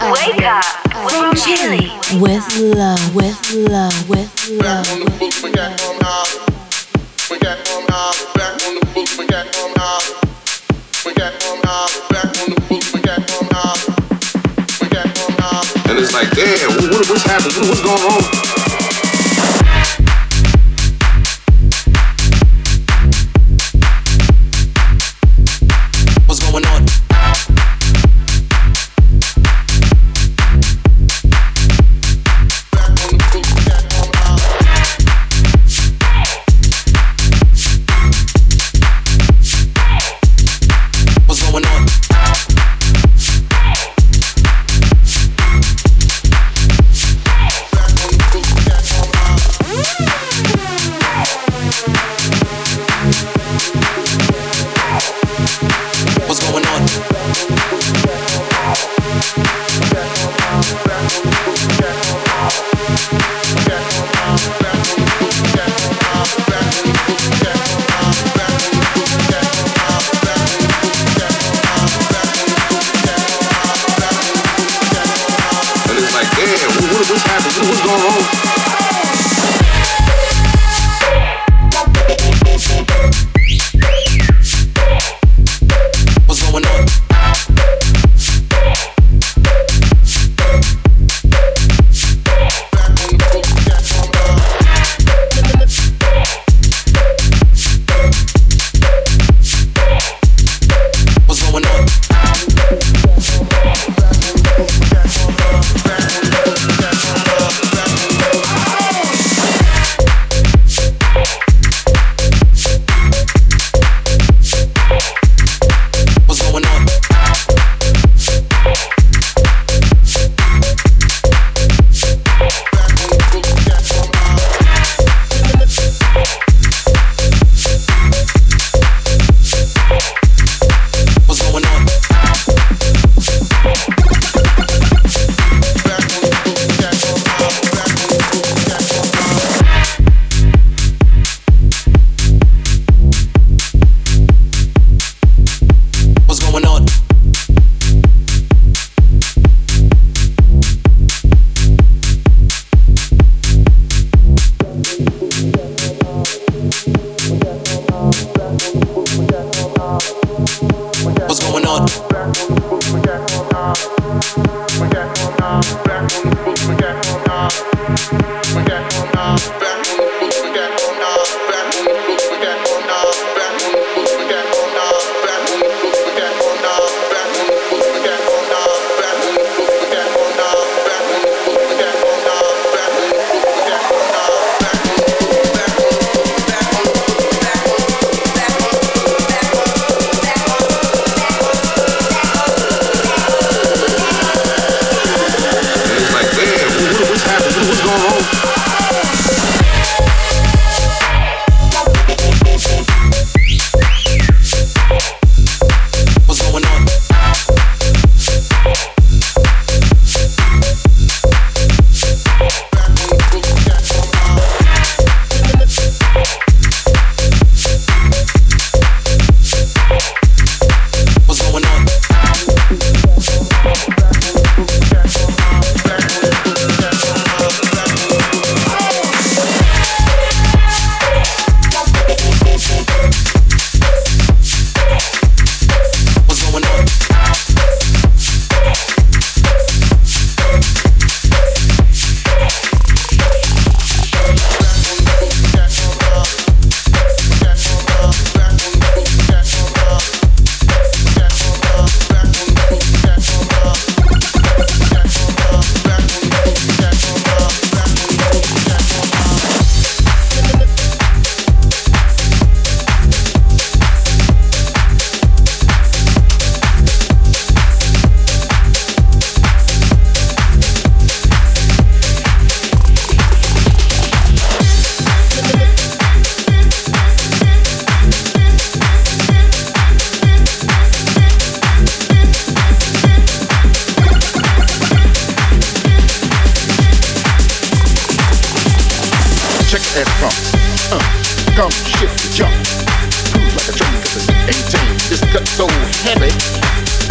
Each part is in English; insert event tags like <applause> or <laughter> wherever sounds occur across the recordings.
Wake up from Chile. With love, with love, with love. on the books, we got one now. We got one now. Back on the books, we got one now. We got one now. Back on the books, we got one now. We got one now. And it's like, damn, what, what, what's happening? What, what's going on?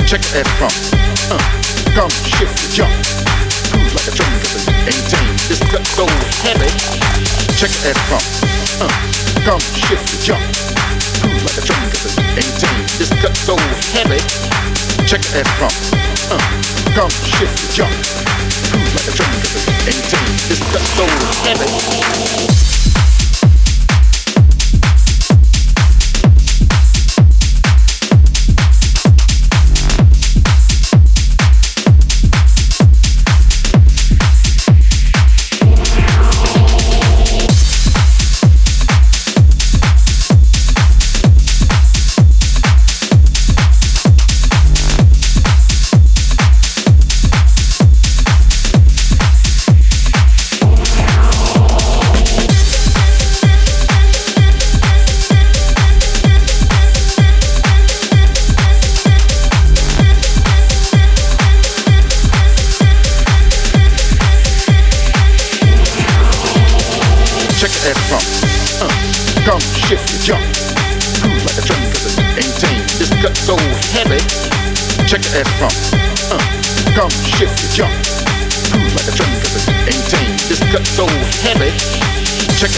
Check that funk. Uh, come shift the jump. Cruise like a train cause it ain't tame. This cut so heavy. Check that funk. Uh, come shift the jump. Cruise like a train cause it ain't tame. This cut so heavy. Check that funk. Uh, come shift the jump. Cruise like a train cause it ain't tame. This cut so heavy.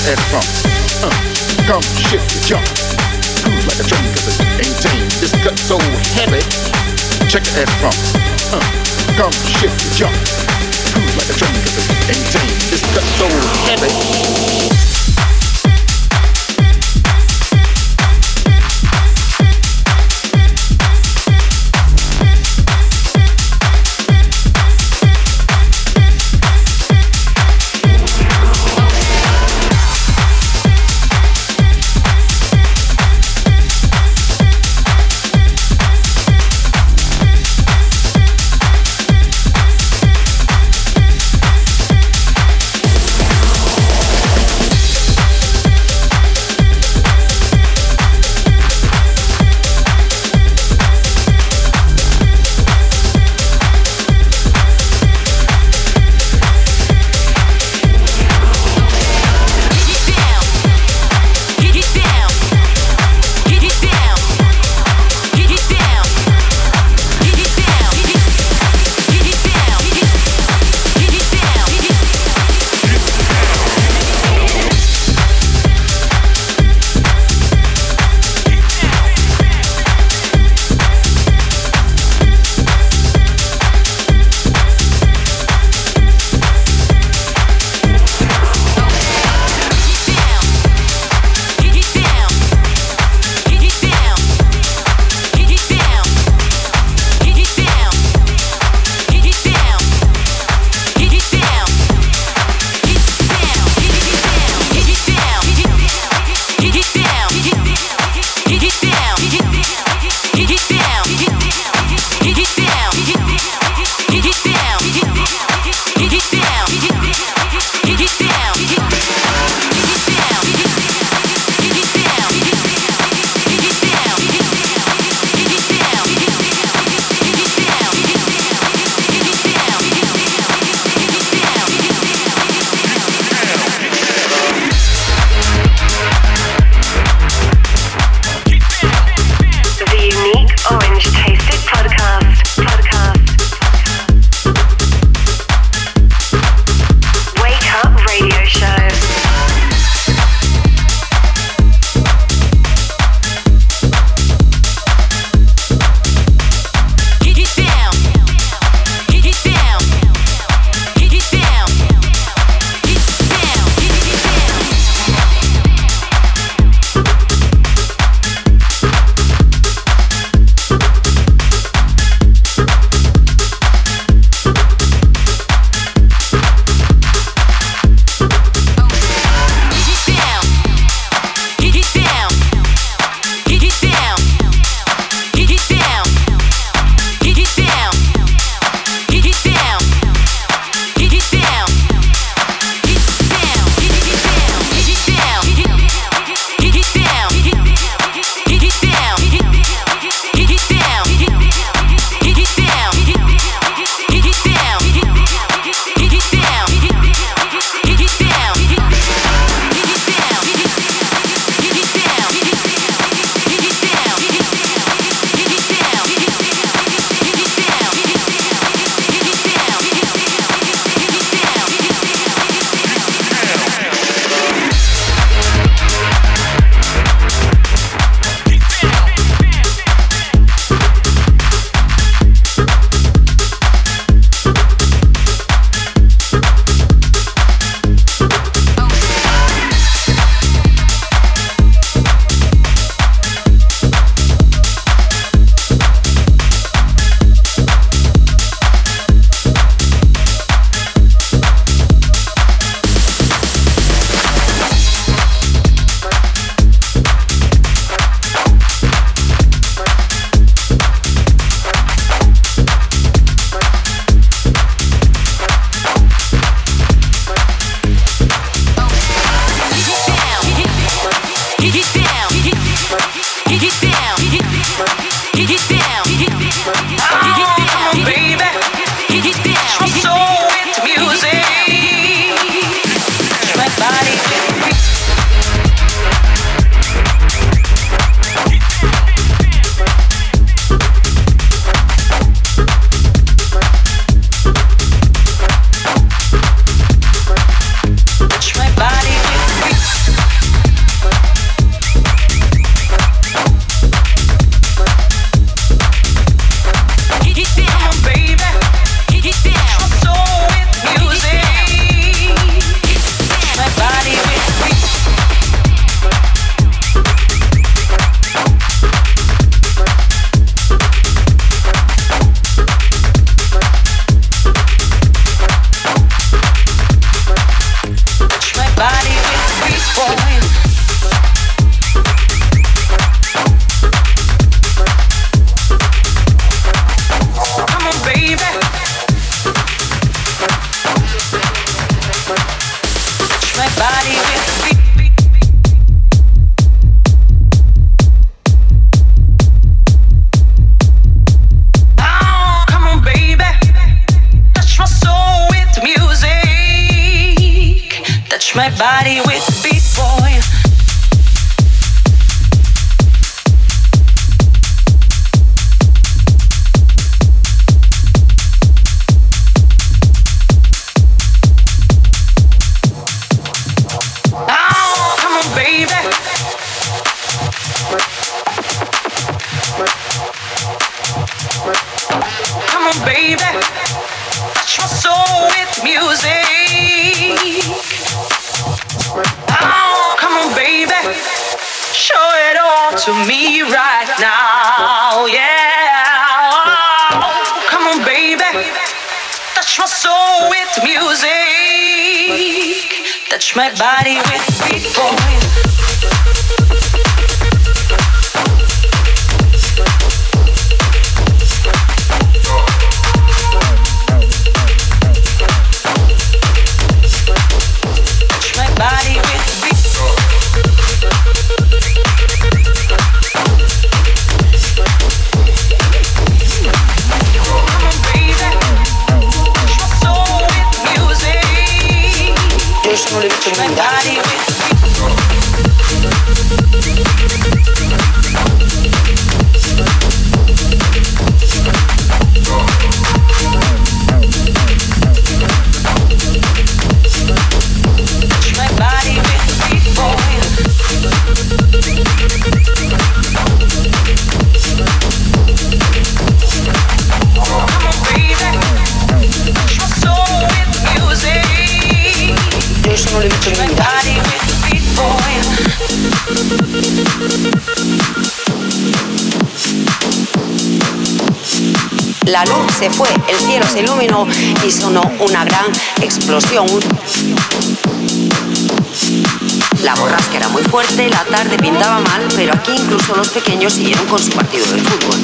Check that funk. Uh, come shift the jump. Cruise like a train cause it ain't tame. This cut so heavy. Check that funk. Uh, come shift the jump. Cruise like a train cause it ain't tame. This cut so heavy. To me right now. Yeah. Oh, come on, baby. Touch my soul with music. Touch my body with beat. Se fue, el cielo se iluminó y sonó una gran explosión. La borrasca era muy fuerte, la tarde pintaba mal, pero aquí incluso los pequeños siguieron con su partido de fútbol.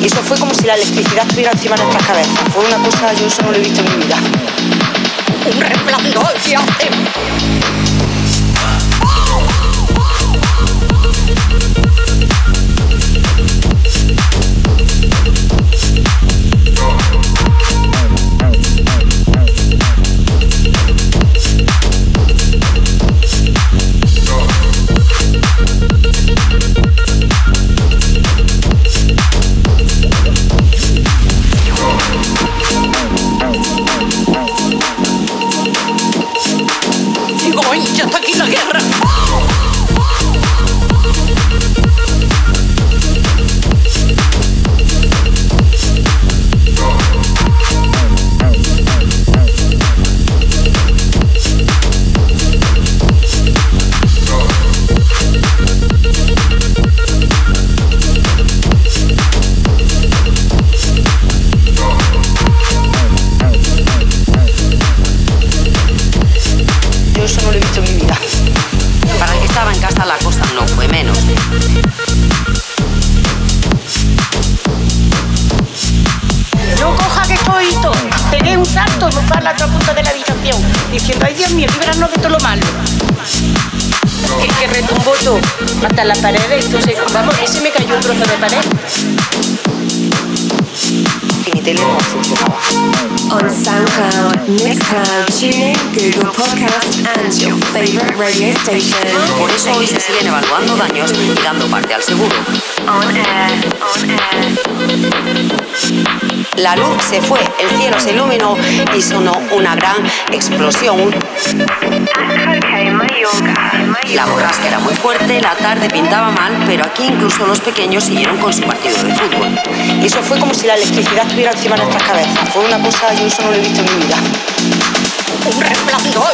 Y eso fue como si la electricidad estuviera encima de nuestras cabezas. Fue una cosa, yo eso no lo he visto en mi vida. Un resplandor que sonó una gran explosión. La borrasca era muy fuerte, la tarde pintaba mal, pero aquí incluso los pequeños siguieron con su partido de fútbol. Y eso fue como si la electricidad estuviera encima de nuestras cabezas. Fue una cosa, yo eso no lo he visto en mi vida. Un resplandor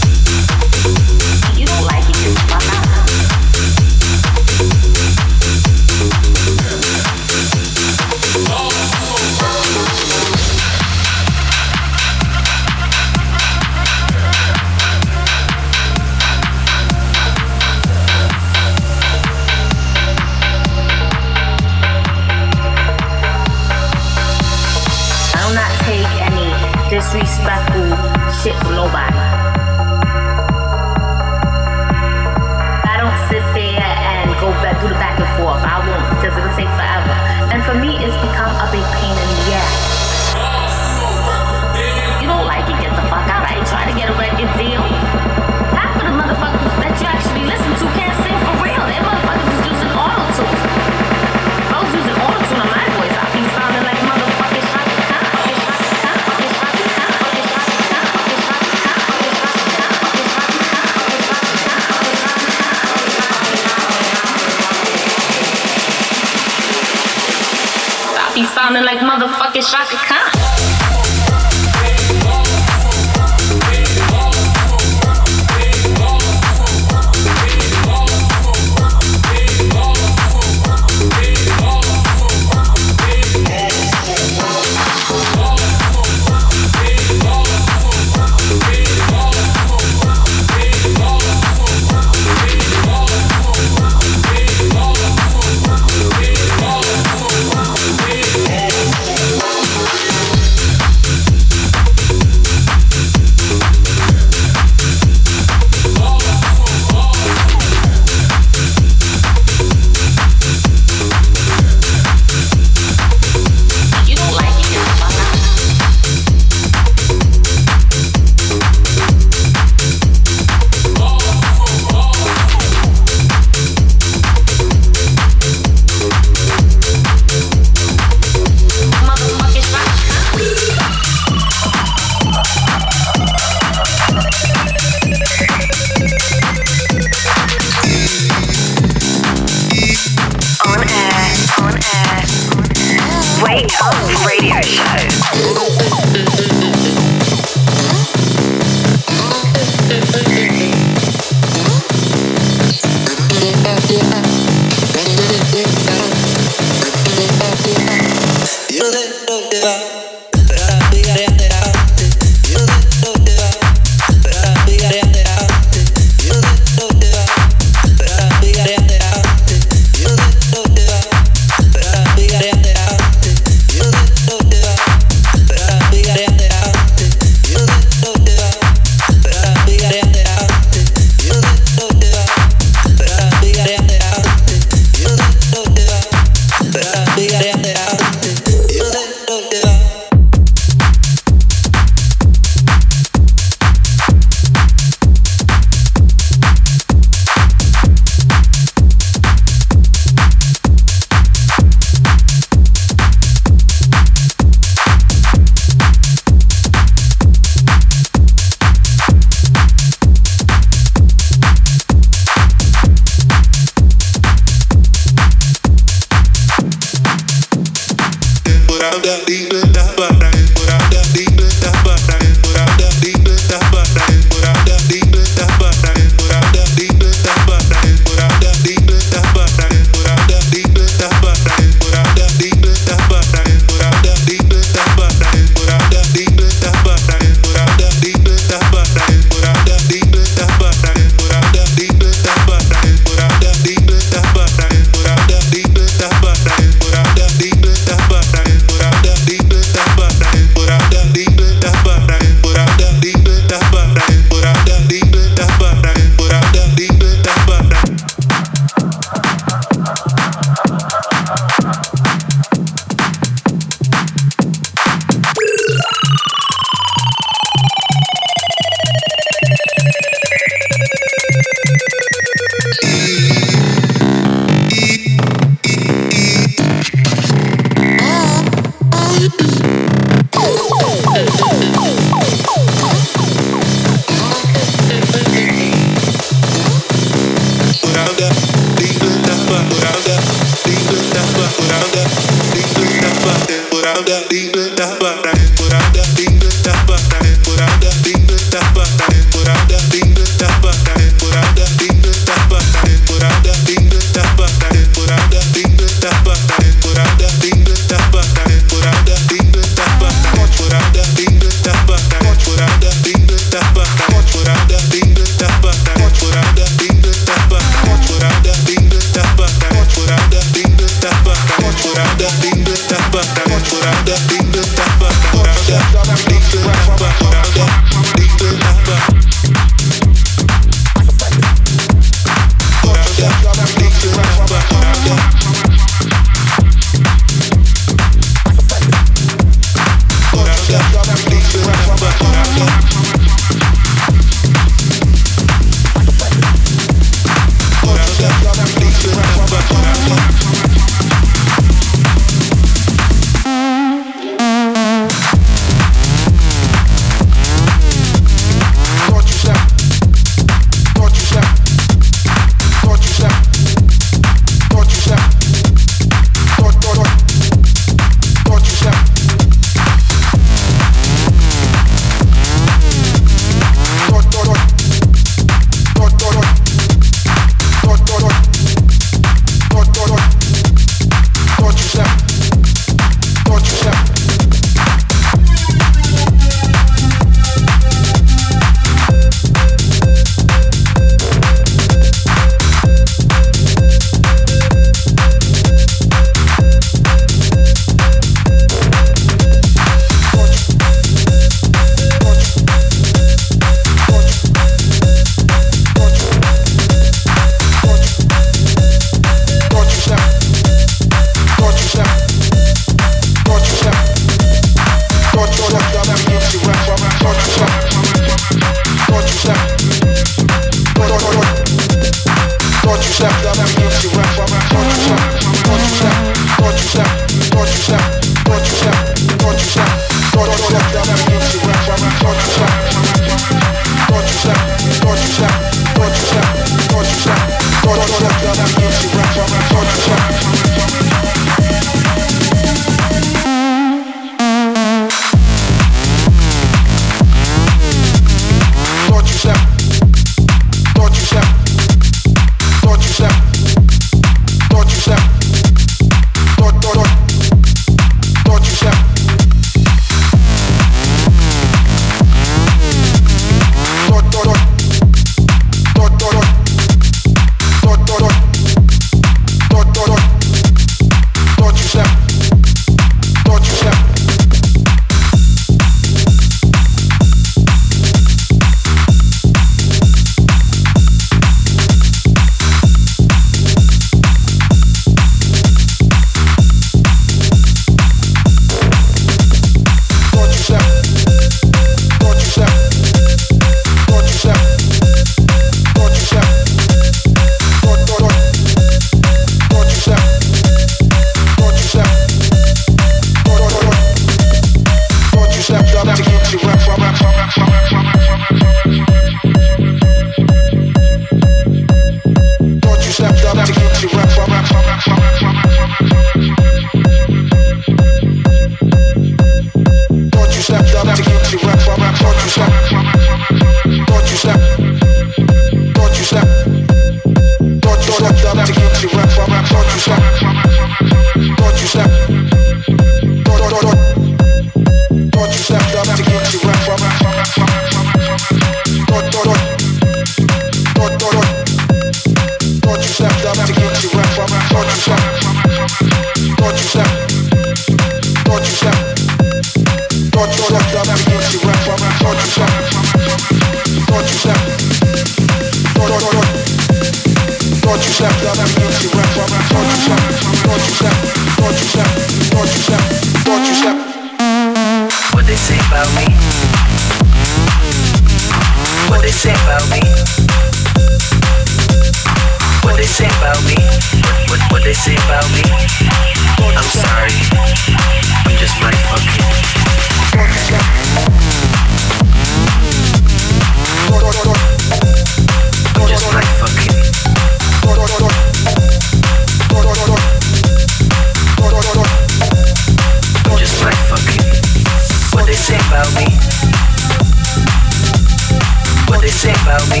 about me?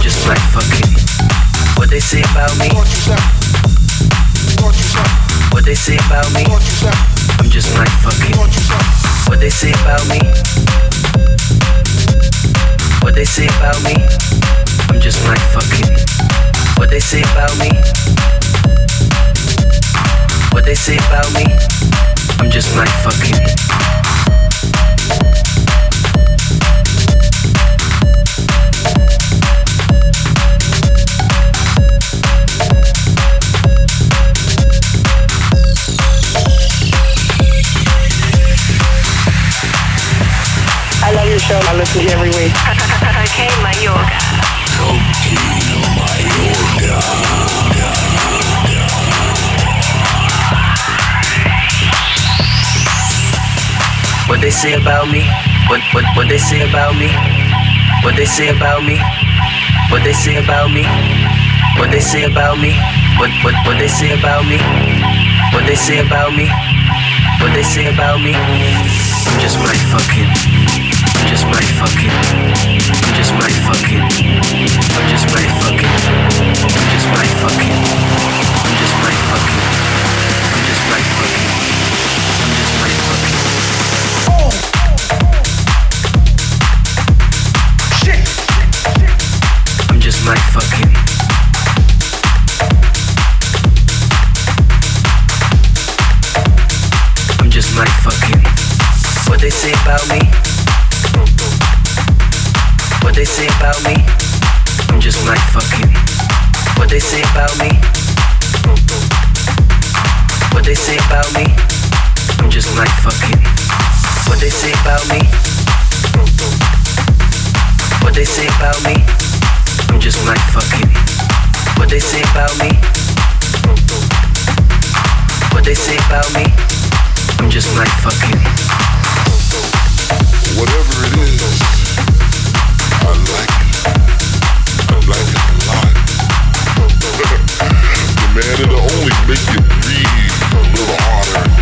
Just like fucking. What they say about me? What they say about me? I'm just like fucking. What they say about me? What they say about me? I'm just like fucking. What they say about me? What they say about me? I'm just like fucking. Dance with you every week. What they say about me? What what what they say about me? What they say about me? What they say about me? What they say about me? What what what they say about me? What they say about me? What they say about me? I'm just my fucking. I just might fucking. I just might fucking. I just might. I just might fucking. They say about me? I'm just my fucking. What they say about me? What they say about me? I'm just my fucking. What they say about me? What they say about me? I'm just my fucking. Whatever it is, I like it. I like it a lot. <laughs> the man, it'll only make you breathe little harder.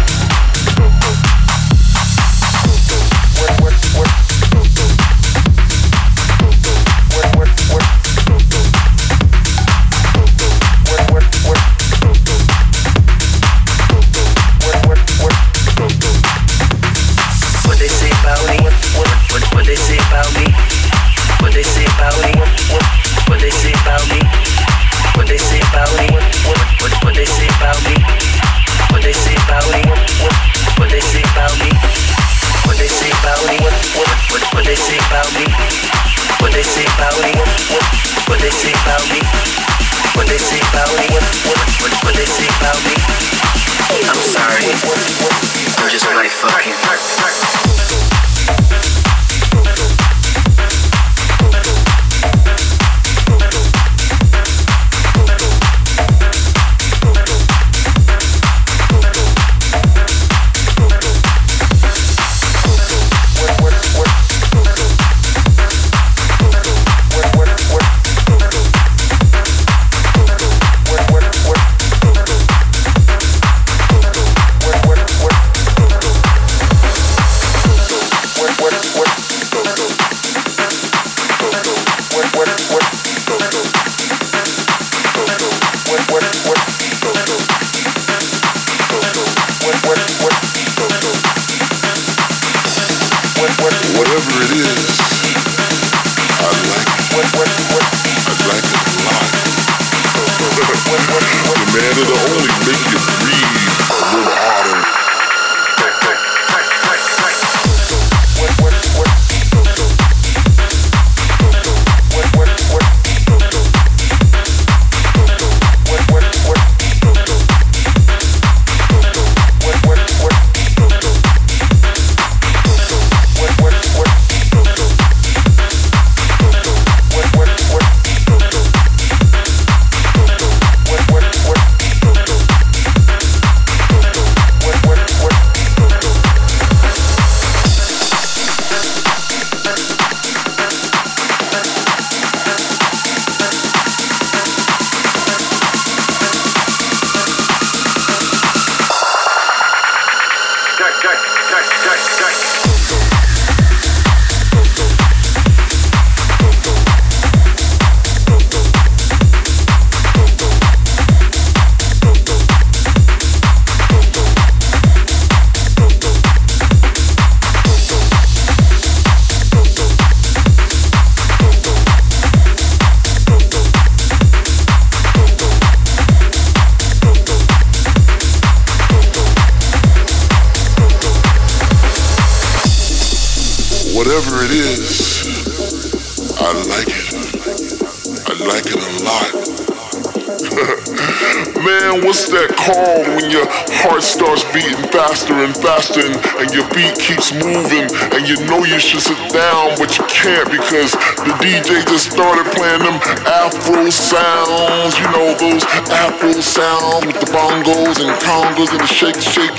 Make you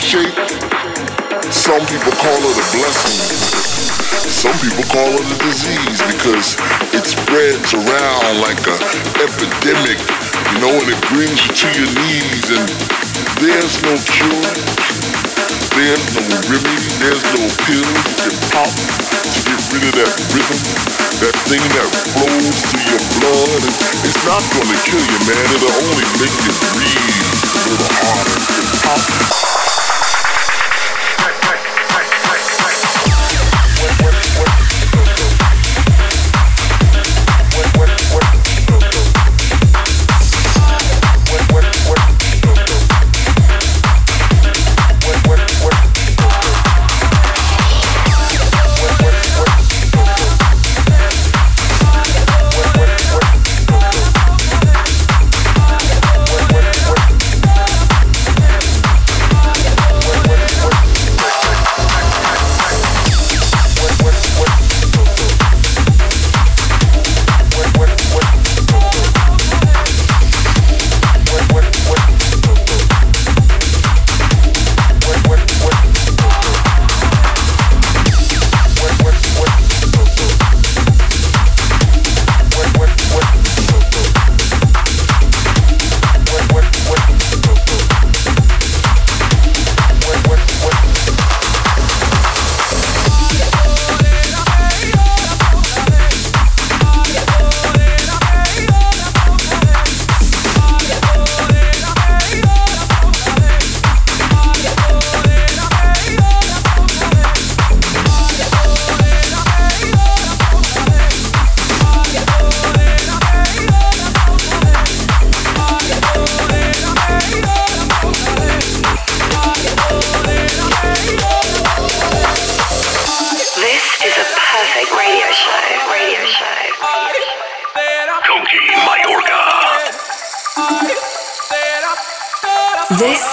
shake. Some people call it a blessing. Some people call it a disease because it spreads around like a epidemic, you know, and it brings you to your knees and there's no cure. There's no remedy, there's no pill you can pop to get rid of that rhythm, that thing that flows through your blood. It's not gonna kill you, man. It'll only make you breathe a little harder.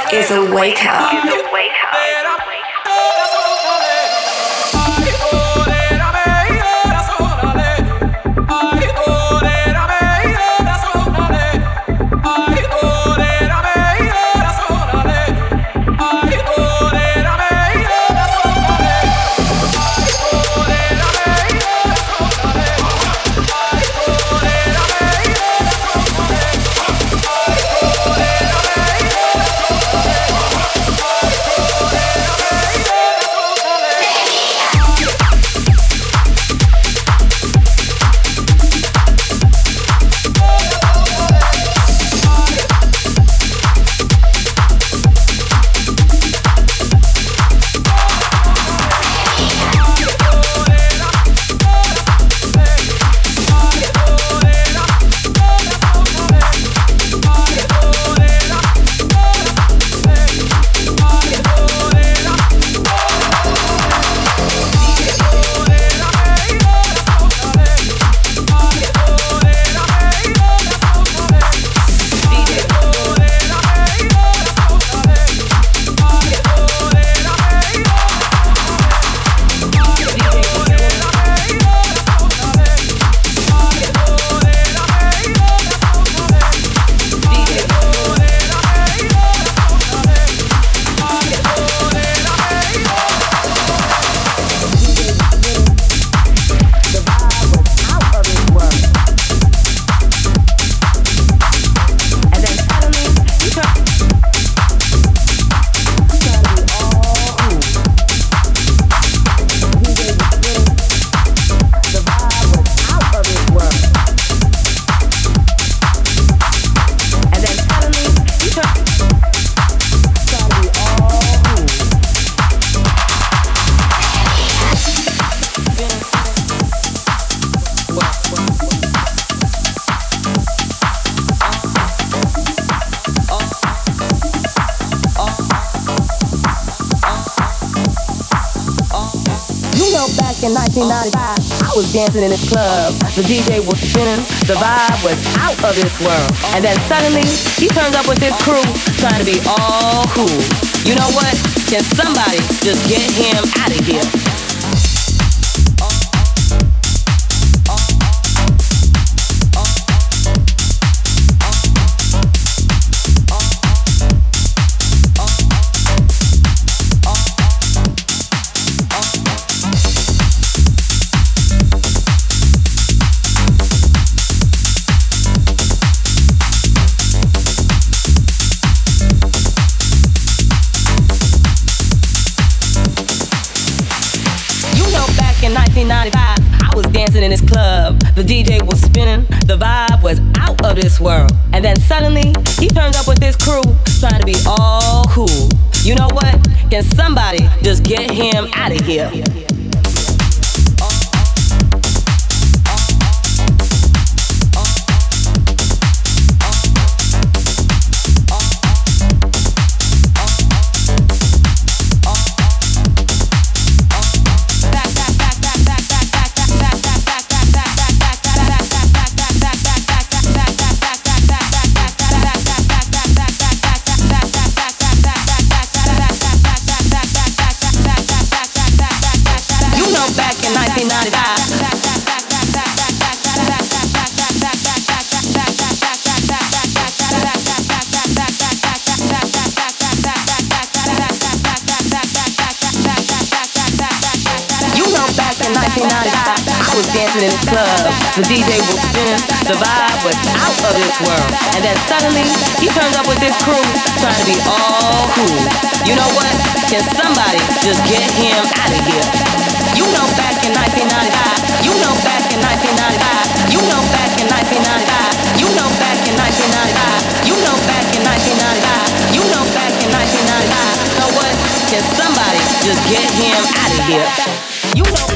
Pop in 1995. was dancing in this club. The DJ was spinning. The vibe was out of this world. And then suddenly, he turns up with his crew, trying to be all cool. You know what? Can somebody just get him out of here? Can somebody just get him out of here? Dancing in the club. The DJ was spinning, the vibe was out of this world. And then suddenly, he turns up with his crew, trying to be all cool. You know what? Can somebody just get him out of here? You know back in 1995, you know back in 1995, you know back in 1995, you know back in 1995, you know back in 1995, you know back in 1995. You know what? Can somebody just get him out of here? You know